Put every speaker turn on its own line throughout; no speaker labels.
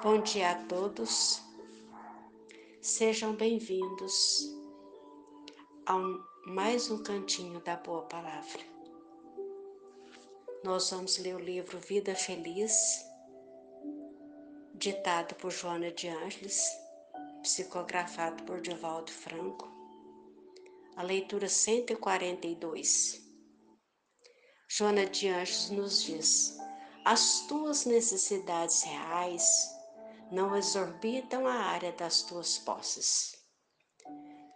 Bom dia a todos, sejam bem-vindos a um, mais um cantinho da Boa Palavra. Nós vamos ler o livro Vida Feliz, ditado por Joana de Ângeles, psicografado por Divaldo Franco, a leitura 142. Joana de Ângeles nos diz: As tuas necessidades reais não exorbitam a área das tuas posses.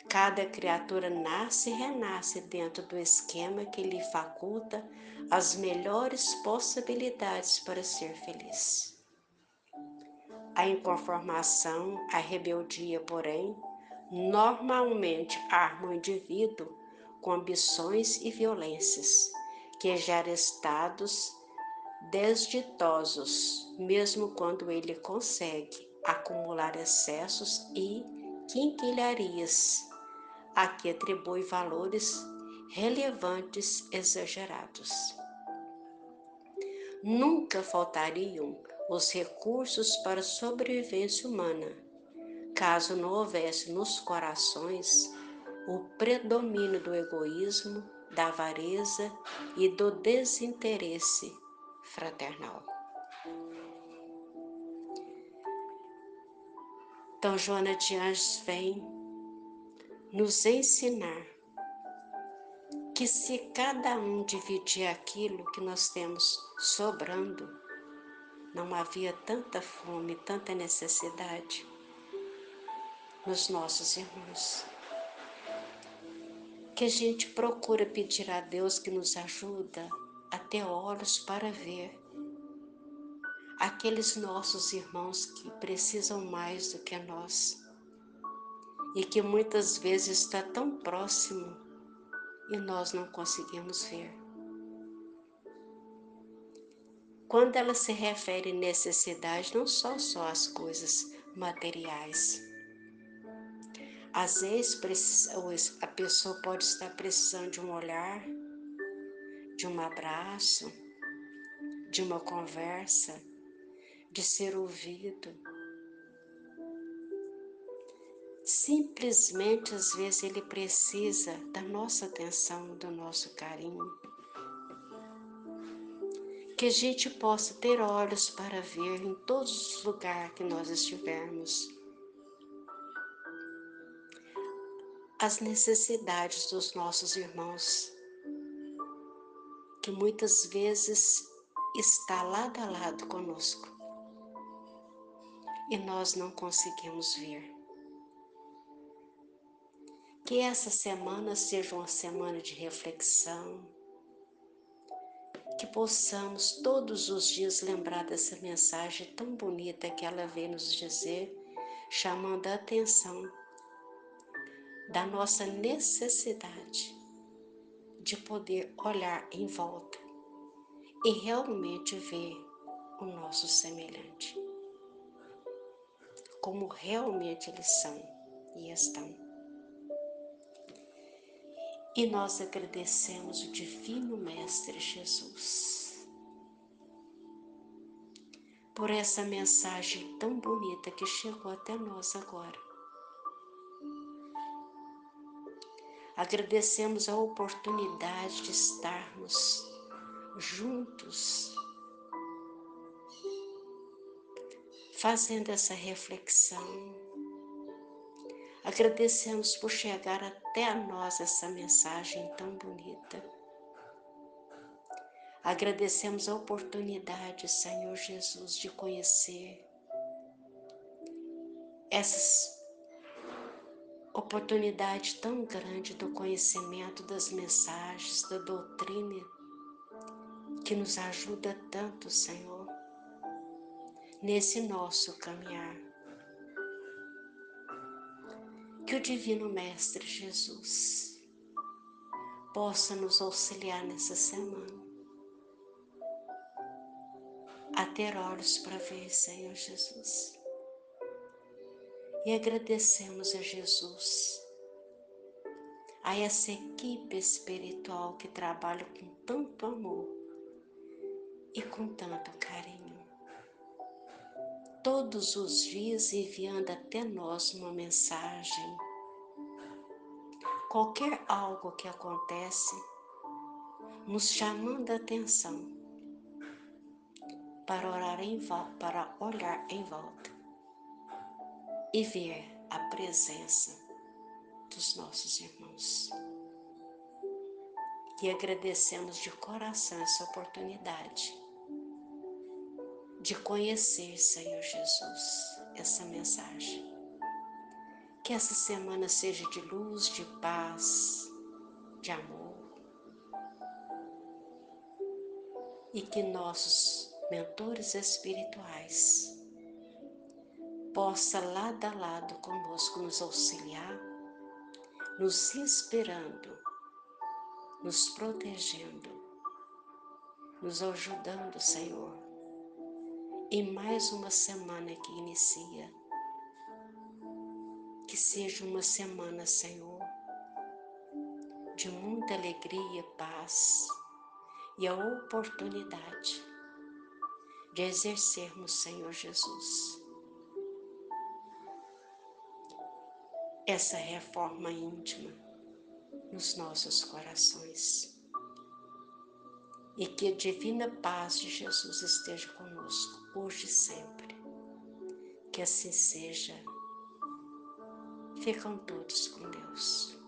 Cada criatura nasce e renasce dentro do esquema que lhe faculta as melhores possibilidades para ser feliz. A inconformação, a rebeldia, porém, normalmente arma o indivíduo com ambições e violências, que gera estados desditosos, mesmo quando ele consegue acumular excessos e quinquilharias, a que atribui valores relevantes exagerados. Nunca faltariam os recursos para a sobrevivência humana, caso não houvesse nos corações o predomínio do egoísmo, da avareza e do desinteresse fraternal. Então, Joana de Anjos vem nos ensinar que se cada um dividir aquilo que nós temos sobrando, não havia tanta fome, tanta necessidade nos nossos irmãos. Que a gente procura pedir a Deus que nos ajuda a ter olhos para ver aqueles nossos irmãos que precisam mais do que nós e que muitas vezes está tão próximo e nós não conseguimos ver. Quando ela se refere necessidade, não são só as coisas materiais. Às vezes a pessoa pode estar precisando de um olhar, de um abraço, de uma conversa, de ser ouvido. Simplesmente, às vezes, ele precisa da nossa atenção, do nosso carinho. Que a gente possa ter olhos para ver em todos os lugares que nós estivermos. As necessidades dos nossos irmãos que muitas vezes está lado a lado conosco e nós não conseguimos ver. Que essa semana seja uma semana de reflexão, que possamos todos os dias lembrar dessa mensagem tão bonita que ela veio nos dizer, chamando a atenção da nossa necessidade de poder olhar em volta e realmente ver o nosso semelhante, como realmente eles são e estão. E nós agradecemos o Divino Mestre Jesus por essa mensagem tão bonita que chegou até nós agora Agradecemos a oportunidade de estarmos juntos, fazendo essa reflexão. Agradecemos por chegar até a nós essa mensagem tão bonita. Agradecemos a oportunidade, Senhor Jesus, de conhecer essas oportunidade tão grande do conhecimento das mensagens, da doutrina, que nos ajuda tanto, Senhor, nesse nosso caminhar. Que o Divino Mestre Jesus possa nos auxiliar nessa semana a ter olhos para ver, Senhor Jesus e agradecemos a Jesus, a essa equipe espiritual que trabalha com tanto amor e com tanto carinho. Todos os dias enviando até nós uma mensagem. Qualquer algo que acontece, nos chamando a atenção para orar em para olhar em volta e ver a presença dos nossos irmãos. E agradecemos de coração essa oportunidade de conhecer, Senhor Jesus, essa mensagem. Que essa semana seja de luz, de paz, de amor. E que nossos mentores espirituais possa lado a lado conosco nos auxiliar, nos inspirando, nos protegendo, nos ajudando, Senhor, e mais uma semana que inicia. Que seja uma semana, Senhor, de muita alegria, paz e a oportunidade de exercermos, Senhor Jesus, essa reforma íntima nos nossos corações e que a divina paz de Jesus esteja conosco hoje e sempre. Que assim seja. Ficam todos com Deus.